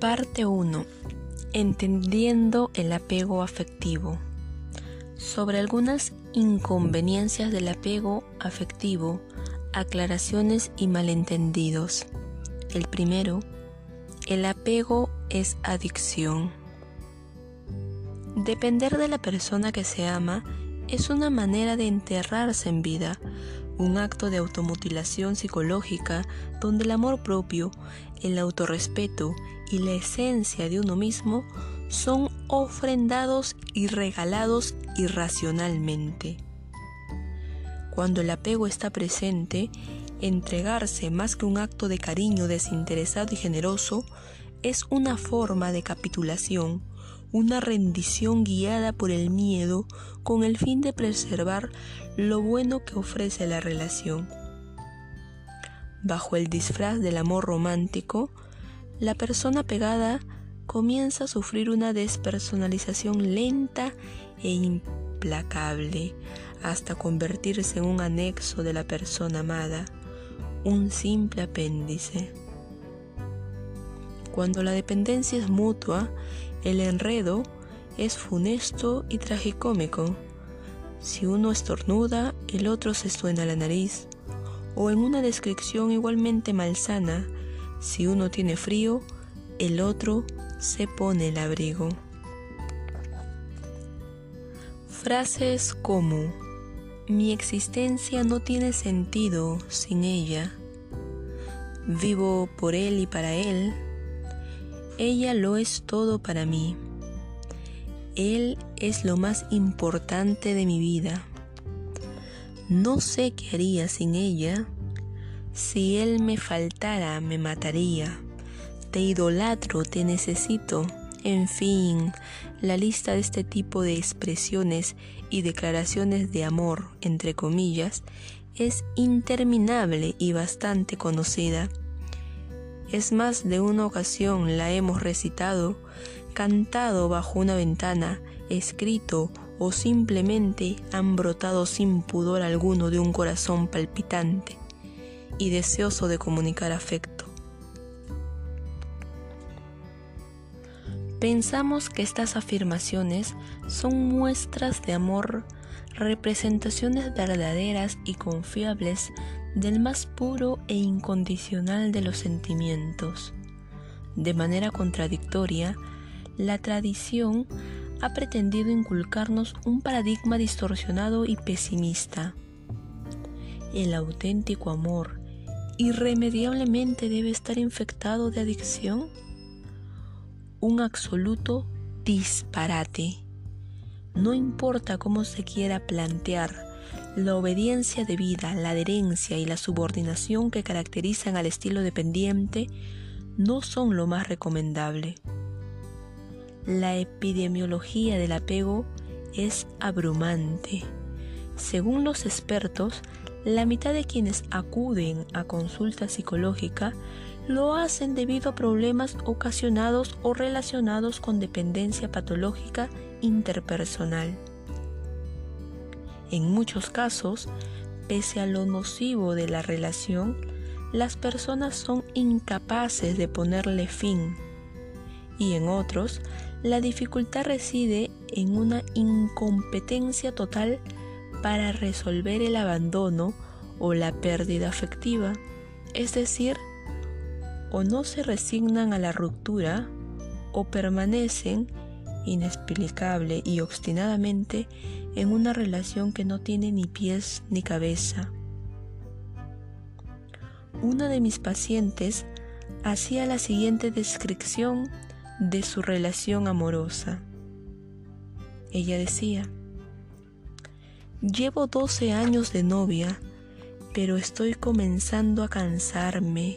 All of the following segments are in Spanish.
Parte 1. Entendiendo el apego afectivo. Sobre algunas inconveniencias del apego afectivo, aclaraciones y malentendidos. El primero, el apego es adicción. Depender de la persona que se ama es una manera de enterrarse en vida, un acto de automutilación psicológica donde el amor propio, el autorrespeto y la esencia de uno mismo son ofrendados y regalados irracionalmente. Cuando el apego está presente, entregarse más que un acto de cariño desinteresado y generoso es una forma de capitulación, una rendición guiada por el miedo con el fin de preservar lo bueno que ofrece la relación. Bajo el disfraz del amor romántico, la persona pegada comienza a sufrir una despersonalización lenta e implacable hasta convertirse en un anexo de la persona amada, un simple apéndice. Cuando la dependencia es mutua, el enredo es funesto y tragicómico. Si uno estornuda, el otro se suena la nariz. O en una descripción igualmente malsana, si uno tiene frío, el otro se pone el abrigo. Frases como mi existencia no tiene sentido sin ella. Vivo por él y para él ella lo es todo para mí. Él es lo más importante de mi vida. No sé qué haría sin ella. Si él me faltara, me mataría. Te idolatro, te necesito. En fin, la lista de este tipo de expresiones y declaraciones de amor, entre comillas, es interminable y bastante conocida. Es más de una ocasión la hemos recitado, cantado bajo una ventana, escrito o simplemente han brotado sin pudor alguno de un corazón palpitante y deseoso de comunicar afecto. Pensamos que estas afirmaciones son muestras de amor, representaciones verdaderas y confiables del más puro e incondicional de los sentimientos. De manera contradictoria, la tradición ha pretendido inculcarnos un paradigma distorsionado y pesimista. El auténtico amor irremediablemente debe estar infectado de adicción. Un absoluto disparate. No importa cómo se quiera plantear la obediencia debida, la adherencia y la subordinación que caracterizan al estilo dependiente no son lo más recomendable. La epidemiología del apego es abrumante. Según los expertos, la mitad de quienes acuden a consulta psicológica lo hacen debido a problemas ocasionados o relacionados con dependencia patológica interpersonal. En muchos casos, pese a lo nocivo de la relación, las personas son incapaces de ponerle fin. Y en otros, la dificultad reside en una incompetencia total para resolver el abandono o la pérdida afectiva. Es decir, o no se resignan a la ruptura o permanecen inexplicable y obstinadamente en una relación que no tiene ni pies ni cabeza. Una de mis pacientes hacía la siguiente descripción de su relación amorosa. Ella decía, llevo 12 años de novia, pero estoy comenzando a cansarme.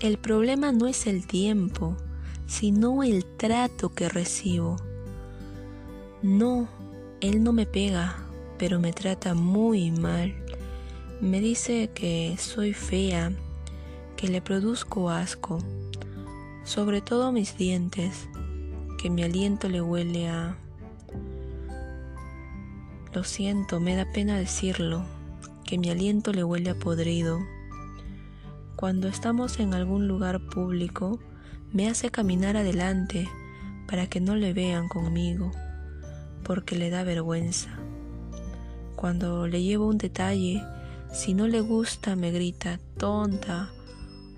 El problema no es el tiempo, sino el trato que recibo. No, él no me pega, pero me trata muy mal. Me dice que soy fea, que le produzco asco, sobre todo mis dientes, que mi aliento le huele a... Lo siento, me da pena decirlo, que mi aliento le huele a podrido. Cuando estamos en algún lugar público, Me hace caminar adelante para que no le vean conmigo, porque le da vergüenza. Cuando le llevo un detalle, si no le gusta me grita tonta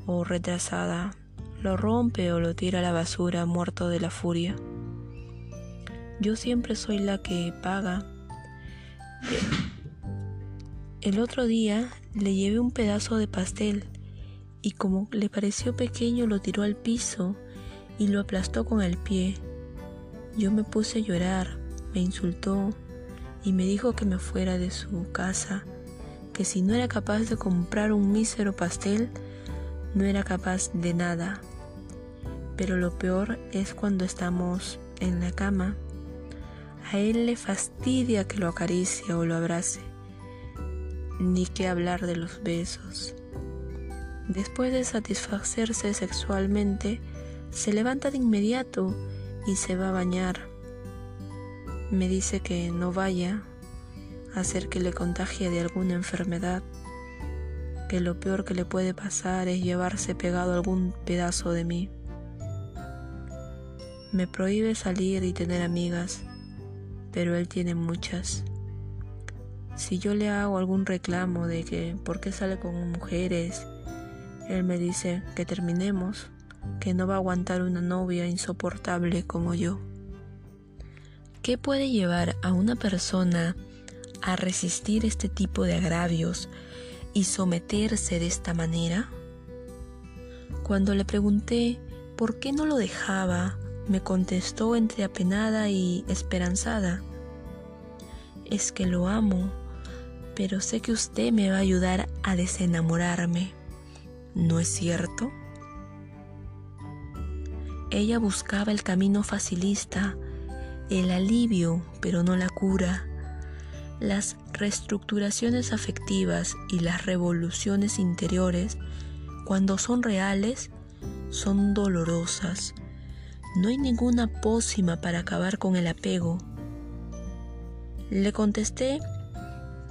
o retrasada, lo rompe o lo tira a la basura muerto de la furia. Yo siempre soy la que paga. El otro día le llevé un pedazo de pastel y como le pareció pequeño lo tiró al piso y lo aplastó con el pie. Yo me puse a llorar, me insultó y me dijo que me fuera de su casa, que si no era capaz de comprar un mísero pastel, no era capaz de nada. Pero lo peor es cuando estamos en la cama. A él le fastidia que lo acaricie o lo abrace, ni que hablar de los besos. Después de satisfacerse sexualmente, se levanta de inmediato y se va a bañar. Me dice que no vaya a hacer que le contagie de alguna enfermedad, que lo peor que le puede pasar es llevarse pegado algún pedazo de mí. Me prohíbe salir y tener amigas, pero él tiene muchas. Si yo le hago algún reclamo de que por qué sale con mujeres, él me dice que terminemos que no va a aguantar una novia insoportable como yo. ¿Qué puede llevar a una persona a resistir este tipo de agravios y someterse de esta manera? Cuando le pregunté por qué no lo dejaba, me contestó entre apenada y esperanzada. Es que lo amo, pero sé que usted me va a ayudar a desenamorarme. ¿No es cierto? Ella buscaba el camino facilista, el alivio, pero no la cura. Las reestructuraciones afectivas y las revoluciones interiores, cuando son reales, son dolorosas. No hay ninguna pócima para acabar con el apego. Le contesté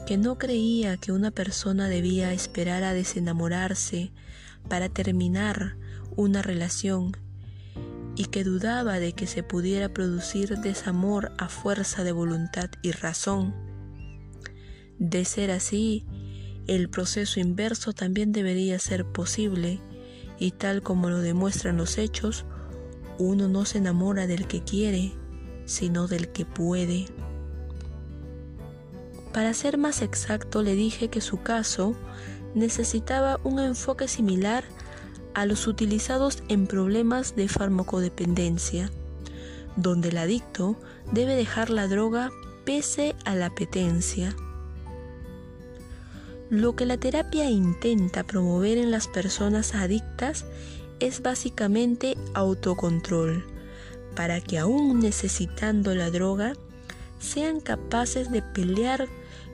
que no creía que una persona debía esperar a desenamorarse para terminar una relación y que dudaba de que se pudiera producir desamor a fuerza de voluntad y razón. De ser así, el proceso inverso también debería ser posible, y tal como lo demuestran los hechos, uno no se enamora del que quiere, sino del que puede. Para ser más exacto, le dije que su caso necesitaba un enfoque similar a los utilizados en problemas de farmacodependencia, donde el adicto debe dejar la droga pese a la apetencia. Lo que la terapia intenta promover en las personas adictas es básicamente autocontrol, para que aún necesitando la droga, sean capaces de pelear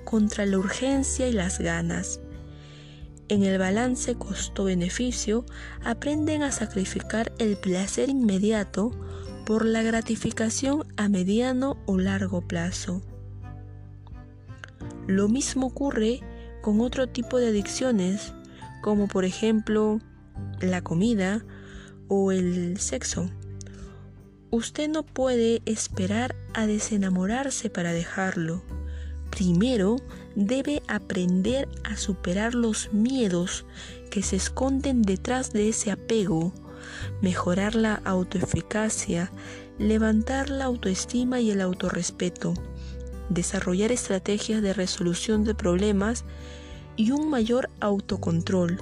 contra la urgencia y las ganas en el balance costo-beneficio aprenden a sacrificar el placer inmediato por la gratificación a mediano o largo plazo. Lo mismo ocurre con otro tipo de adicciones, como por ejemplo la comida o el sexo. Usted no puede esperar a desenamorarse para dejarlo. Primero debe aprender a superar los miedos que se esconden detrás de ese apego, mejorar la autoeficacia, levantar la autoestima y el autorrespeto, desarrollar estrategias de resolución de problemas y un mayor autocontrol.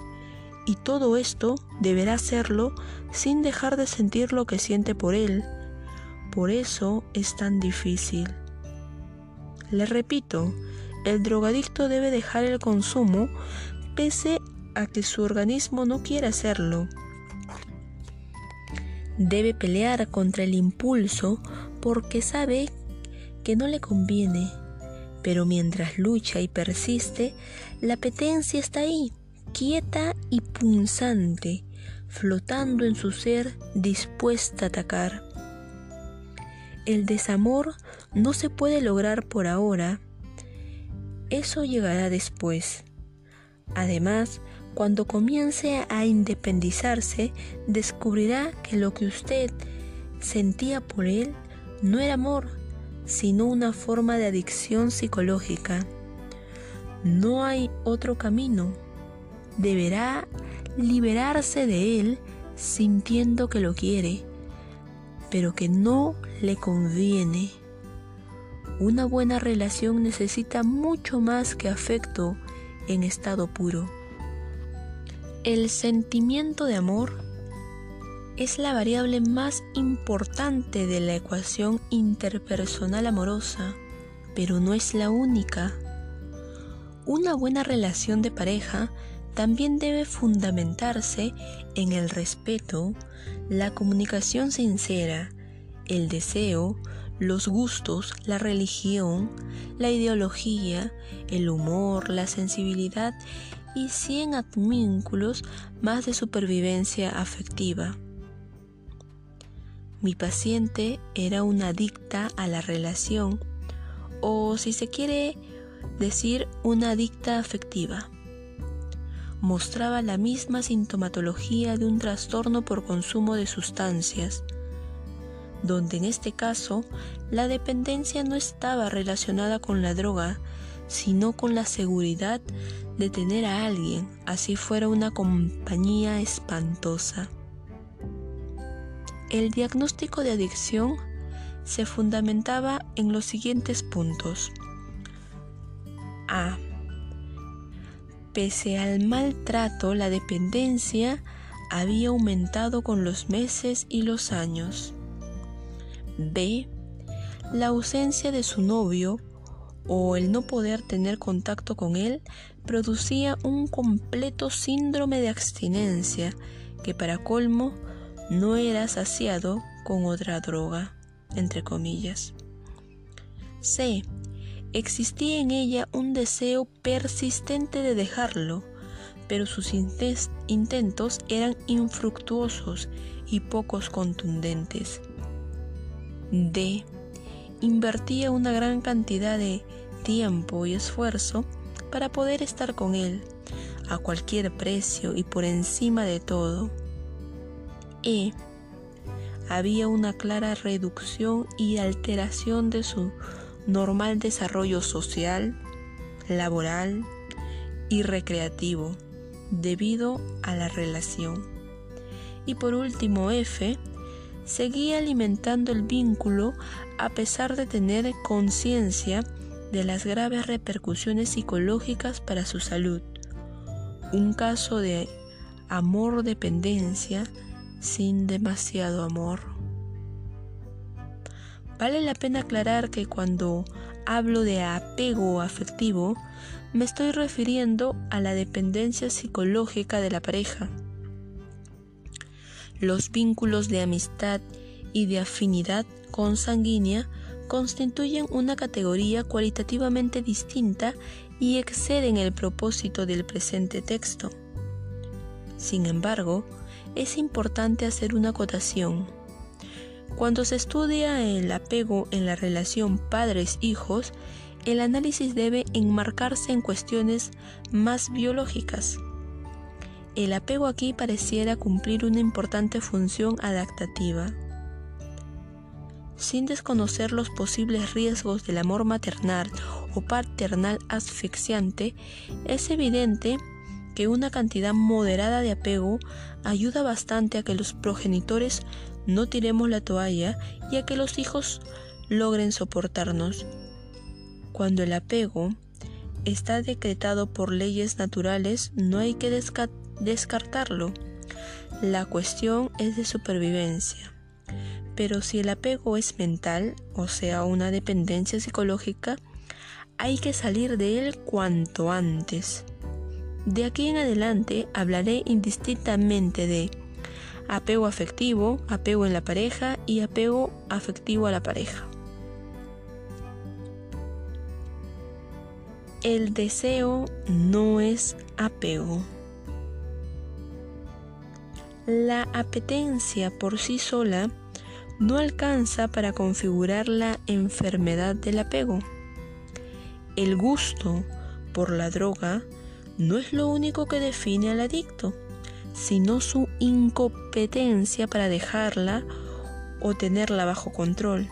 Y todo esto deberá hacerlo sin dejar de sentir lo que siente por él. Por eso es tan difícil. Le repito, el drogadicto debe dejar el consumo pese a que su organismo no quiera hacerlo. Debe pelear contra el impulso porque sabe que no le conviene, pero mientras lucha y persiste, la apetencia está ahí, quieta y punzante, flotando en su ser dispuesta a atacar. El desamor no se puede lograr por ahora, eso llegará después. Además, cuando comience a independizarse, descubrirá que lo que usted sentía por él no era amor, sino una forma de adicción psicológica. No hay otro camino. Deberá liberarse de él sintiendo que lo quiere, pero que no le conviene. Una buena relación necesita mucho más que afecto en estado puro. El sentimiento de amor es la variable más importante de la ecuación interpersonal amorosa, pero no es la única. Una buena relación de pareja también debe fundamentarse en el respeto, la comunicación sincera, el deseo, los gustos, la religión, la ideología, el humor, la sensibilidad y 100 advínculos más de supervivencia afectiva. Mi paciente era una adicta a la relación, o si se quiere decir, una adicta afectiva. Mostraba la misma sintomatología de un trastorno por consumo de sustancias, donde en este caso la dependencia no estaba relacionada con la droga, sino con la seguridad de tener a alguien, así fuera una compañía espantosa. El diagnóstico de adicción se fundamentaba en los siguientes puntos. A. Pese al maltrato, la dependencia había aumentado con los meses y los años. B. La ausencia de su novio o el no poder tener contacto con él producía un completo síndrome de abstinencia que para colmo no era saciado con otra droga, entre comillas. C. Existía en ella un deseo persistente de dejarlo, pero sus intentos eran infructuosos y pocos contundentes. D. Invertía una gran cantidad de tiempo y esfuerzo para poder estar con él, a cualquier precio y por encima de todo e. Había una clara reducción y alteración de su normal desarrollo social, laboral y recreativo debido a la relación. Y por último, F seguía alimentando el vínculo a pesar de tener conciencia de las graves repercusiones psicológicas para su salud. Un caso de amor dependencia sin demasiado amor. Vale la pena aclarar que cuando hablo de apego afectivo, me estoy refiriendo a la dependencia psicológica de la pareja. Los vínculos de amistad y de afinidad consanguínea constituyen una categoría cualitativamente distinta y exceden el propósito del presente texto. Sin embargo, es importante hacer una acotación. Cuando se estudia el apego en la relación padres-hijos, el análisis debe enmarcarse en cuestiones más biológicas. El apego aquí pareciera cumplir una importante función adaptativa. Sin desconocer los posibles riesgos del amor maternal o paternal asfixiante, es evidente que una cantidad moderada de apego ayuda bastante a que los progenitores no tiremos la toalla y a que los hijos logren soportarnos. Cuando el apego está decretado por leyes naturales, no hay que descartarlo. La cuestión es de supervivencia. Pero si el apego es mental, o sea, una dependencia psicológica, hay que salir de él cuanto antes. De aquí en adelante hablaré indistintamente de apego afectivo, apego en la pareja y apego afectivo a la pareja. El deseo no es apego. La apetencia por sí sola no alcanza para configurar la enfermedad del apego. El gusto por la droga no es lo único que define al adicto, sino su incompetencia para dejarla o tenerla bajo control.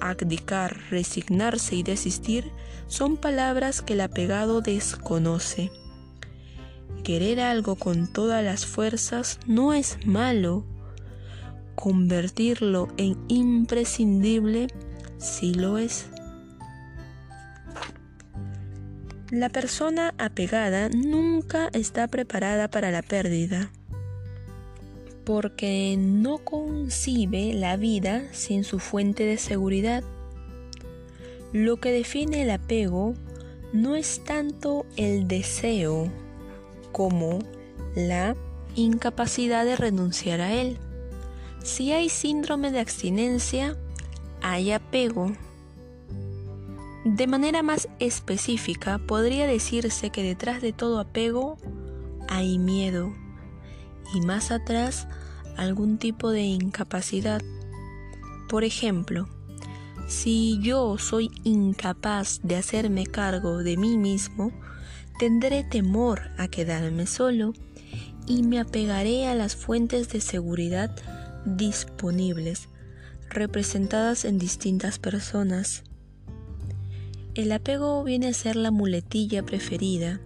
Abdicar, resignarse y desistir son palabras que el apegado desconoce. Querer algo con todas las fuerzas no es malo. Convertirlo en imprescindible sí lo es. La persona apegada nunca está preparada para la pérdida, porque no concibe la vida sin su fuente de seguridad. Lo que define el apego no es tanto el deseo como la incapacidad de renunciar a él. Si hay síndrome de abstinencia, hay apego. De manera más específica, podría decirse que detrás de todo apego hay miedo y más atrás algún tipo de incapacidad. Por ejemplo, si yo soy incapaz de hacerme cargo de mí mismo, tendré temor a quedarme solo y me apegaré a las fuentes de seguridad disponibles, representadas en distintas personas. El apego viene a ser la muletilla preferida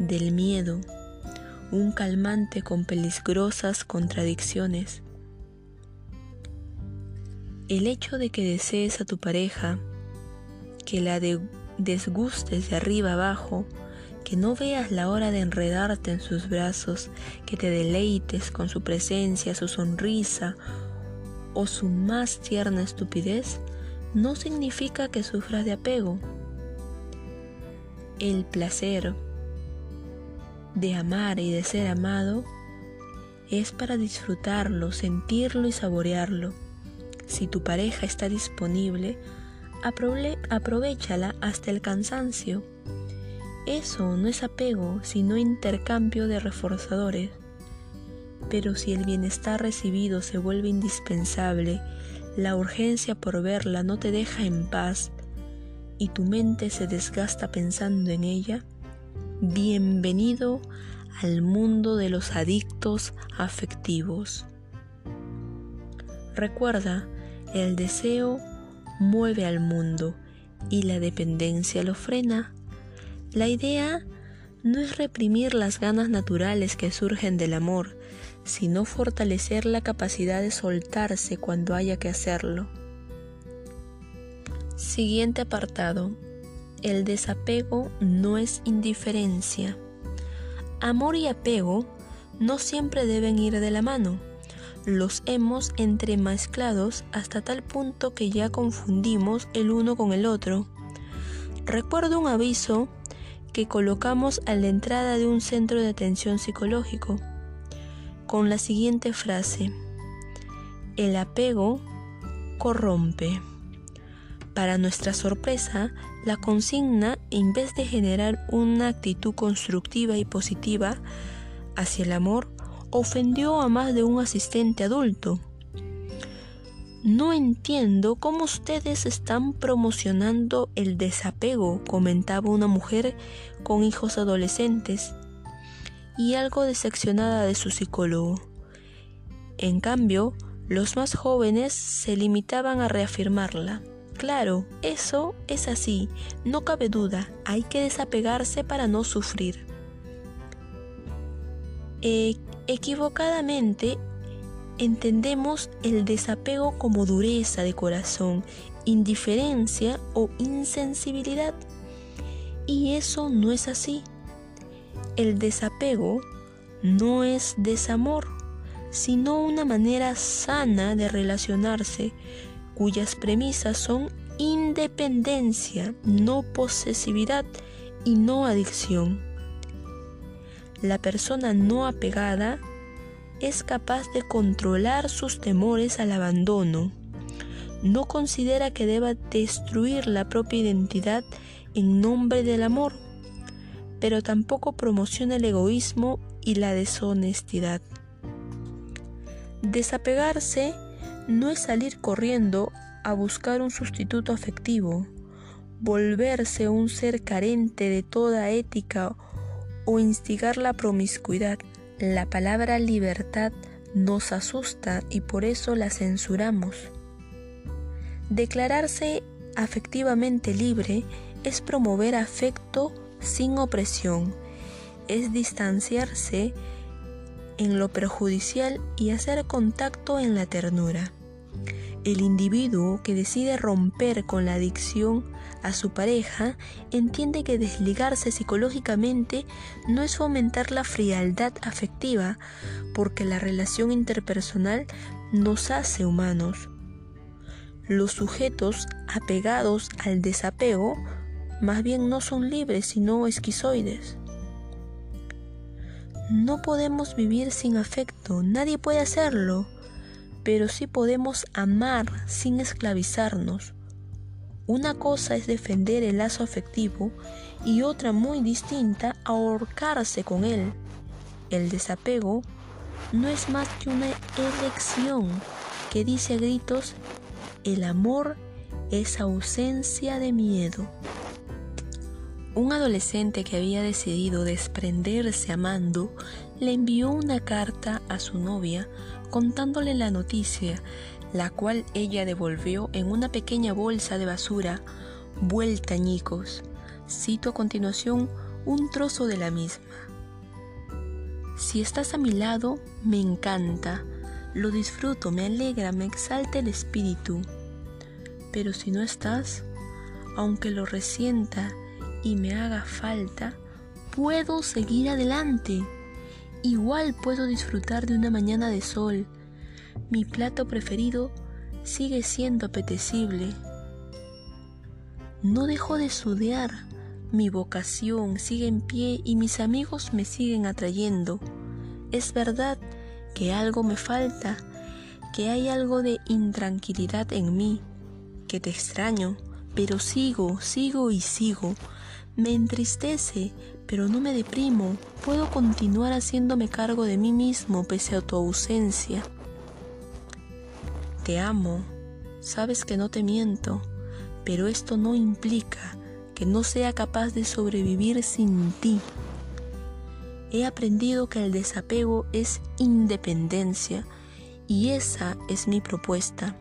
del miedo, un calmante con peligrosas contradicciones. El hecho de que desees a tu pareja, que la desgustes de arriba abajo, que no veas la hora de enredarte en sus brazos, que te deleites con su presencia, su sonrisa o su más tierna estupidez, no significa que sufras de apego. El placer de amar y de ser amado es para disfrutarlo, sentirlo y saborearlo. Si tu pareja está disponible, aprovechala hasta el cansancio. Eso no es apego, sino intercambio de reforzadores. Pero si el bienestar recibido se vuelve indispensable, la urgencia por verla no te deja en paz y tu mente se desgasta pensando en ella, bienvenido al mundo de los adictos afectivos. Recuerda, el deseo mueve al mundo y la dependencia lo frena. La idea no es reprimir las ganas naturales que surgen del amor, sino fortalecer la capacidad de soltarse cuando haya que hacerlo. Siguiente apartado. El desapego no es indiferencia. Amor y apego no siempre deben ir de la mano. Los hemos entremezclados hasta tal punto que ya confundimos el uno con el otro. Recuerdo un aviso que colocamos a la entrada de un centro de atención psicológico con la siguiente frase, el apego corrompe. Para nuestra sorpresa, la consigna, en vez de generar una actitud constructiva y positiva hacia el amor, ofendió a más de un asistente adulto. No entiendo cómo ustedes están promocionando el desapego, comentaba una mujer con hijos adolescentes y algo decepcionada de su psicólogo. En cambio, los más jóvenes se limitaban a reafirmarla. Claro, eso es así, no cabe duda, hay que desapegarse para no sufrir. E equivocadamente entendemos el desapego como dureza de corazón, indiferencia o insensibilidad. Y eso no es así. El desapego no es desamor, sino una manera sana de relacionarse cuyas premisas son independencia, no posesividad y no adicción. La persona no apegada es capaz de controlar sus temores al abandono. No considera que deba destruir la propia identidad en nombre del amor pero tampoco promociona el egoísmo y la deshonestidad. Desapegarse no es salir corriendo a buscar un sustituto afectivo, volverse un ser carente de toda ética o instigar la promiscuidad. La palabra libertad nos asusta y por eso la censuramos. Declararse afectivamente libre es promover afecto sin opresión, es distanciarse en lo perjudicial y hacer contacto en la ternura. El individuo que decide romper con la adicción a su pareja entiende que desligarse psicológicamente no es fomentar la frialdad afectiva, porque la relación interpersonal nos hace humanos. Los sujetos apegados al desapego más bien no son libres sino esquizoides. No podemos vivir sin afecto, nadie puede hacerlo pero sí podemos amar sin esclavizarnos. Una cosa es defender el lazo afectivo y otra muy distinta ahorcarse con él. El desapego no es más que una elección que dice a gritos, el amor es ausencia de miedo. Un adolescente que había decidido desprenderse amando le envió una carta a su novia contándole la noticia, la cual ella devolvió en una pequeña bolsa de basura vuelta añicos. Cito a continuación un trozo de la misma. Si estás a mi lado, me encanta, lo disfruto, me alegra, me exalta el espíritu. Pero si no estás, aunque lo resienta y me haga falta, puedo seguir adelante. Igual puedo disfrutar de una mañana de sol. Mi plato preferido sigue siendo apetecible. No dejo de sudear. Mi vocación sigue en pie y mis amigos me siguen atrayendo. Es verdad que algo me falta, que hay algo de intranquilidad en mí, que te extraño, pero sigo, sigo y sigo me entristece, pero no me deprimo. Puedo continuar haciéndome cargo de mí mismo pese a tu ausencia. Te amo, sabes que no te miento, pero esto no implica que no sea capaz de sobrevivir sin ti. He aprendido que el desapego es independencia y esa es mi propuesta.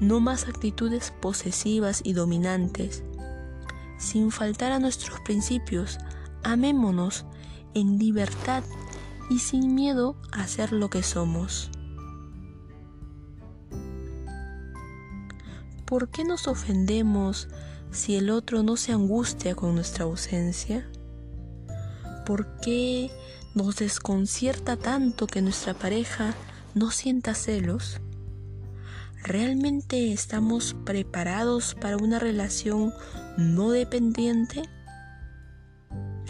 No más actitudes posesivas y dominantes sin faltar a nuestros principios, amémonos en libertad y sin miedo a ser lo que somos. ¿Por qué nos ofendemos si el otro no se angustia con nuestra ausencia? ¿Por qué nos desconcierta tanto que nuestra pareja no sienta celos? ¿Realmente estamos preparados para una relación no dependiente?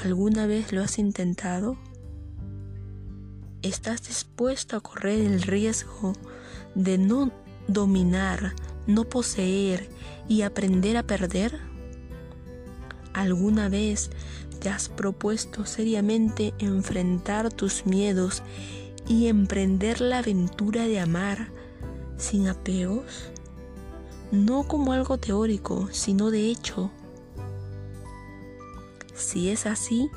¿Alguna vez lo has intentado? ¿Estás dispuesto a correr el riesgo de no dominar, no poseer y aprender a perder? ¿Alguna vez te has propuesto seriamente enfrentar tus miedos y emprender la aventura de amar sin apegos, no como algo teórico, sino de hecho. Si es así,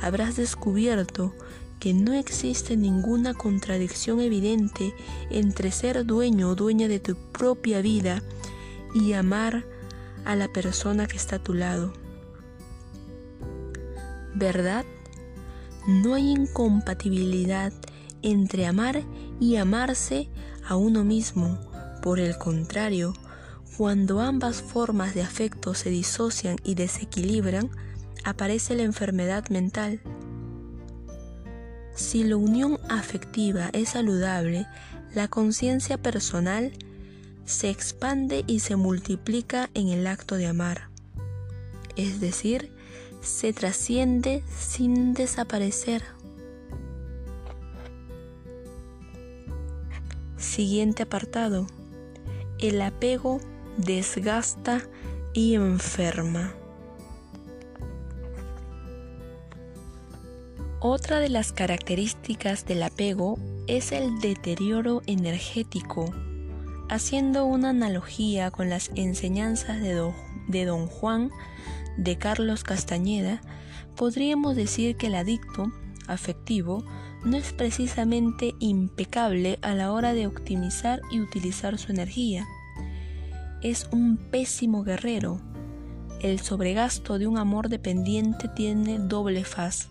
habrás descubierto que no existe ninguna contradicción evidente entre ser dueño o dueña de tu propia vida y amar a la persona que está a tu lado. ¿Verdad? No hay incompatibilidad entre amar y amarse a uno mismo. Por el contrario, cuando ambas formas de afecto se disocian y desequilibran, aparece la enfermedad mental. Si la unión afectiva es saludable, la conciencia personal se expande y se multiplica en el acto de amar. Es decir, se trasciende sin desaparecer. Siguiente apartado. El apego desgasta y enferma. Otra de las características del apego es el deterioro energético. Haciendo una analogía con las enseñanzas de don, Juan de Carlos Castañeda, podríamos decir que el adicto afectivo no es precisamente impecable a la hora de optimizar y utilizar su energía. Es un pésimo guerrero. El sobregasto de un amor dependiente tiene doble faz.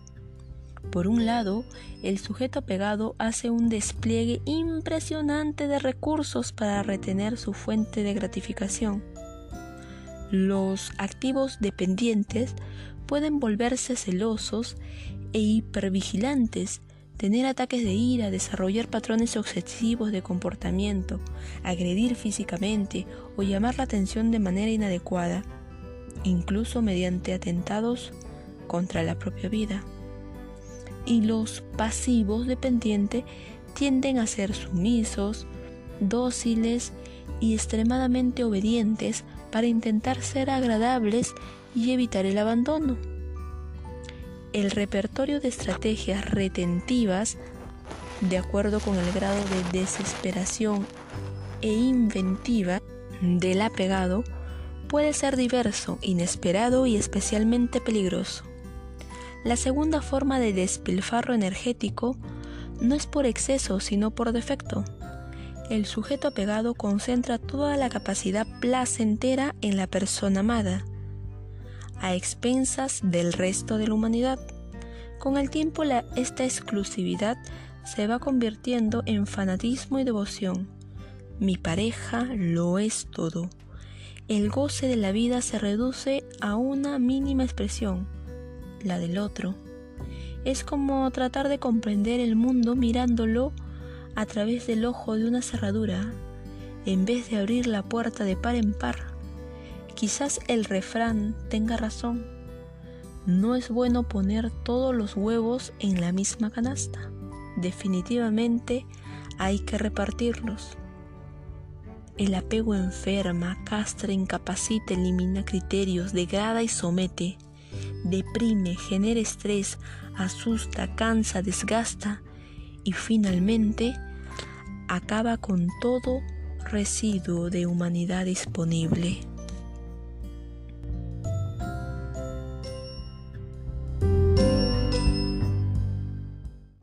Por un lado, el sujeto apegado hace un despliegue impresionante de recursos para retener su fuente de gratificación. Los activos dependientes pueden volverse celosos e hipervigilantes, tener ataques de ira, desarrollar patrones obsesivos de comportamiento, agredir físicamente o llamar la atención de manera inadecuada, incluso mediante atentados contra la propia vida y los pasivos dependientes tienden a ser sumisos, dóciles y extremadamente obedientes para intentar ser agradables y evitar el abandono. El repertorio de estrategias retentivas, de acuerdo con el grado de desesperación e inventiva del apegado, puede ser diverso, inesperado y especialmente peligroso. La segunda forma de despilfarro energético no es por exceso, sino por defecto. El sujeto apegado concentra toda la capacidad placentera en la persona amada, a expensas del resto de la humanidad. Con el tiempo esta exclusividad se va convirtiendo en fanatismo y devoción. Mi pareja lo es todo. El goce de la vida se reduce a una mínima expresión la del otro. Es como tratar de comprender el mundo mirándolo a través del ojo de una cerradura, en vez de abrir la puerta de par en par. Quizás el refrán tenga razón. No es bueno poner todos los huevos en la misma canasta. Definitivamente hay que repartirlos. El apego enferma, castra, incapacita, elimina criterios, degrada y somete deprime, genera estrés, asusta, cansa, desgasta y finalmente acaba con todo residuo de humanidad disponible.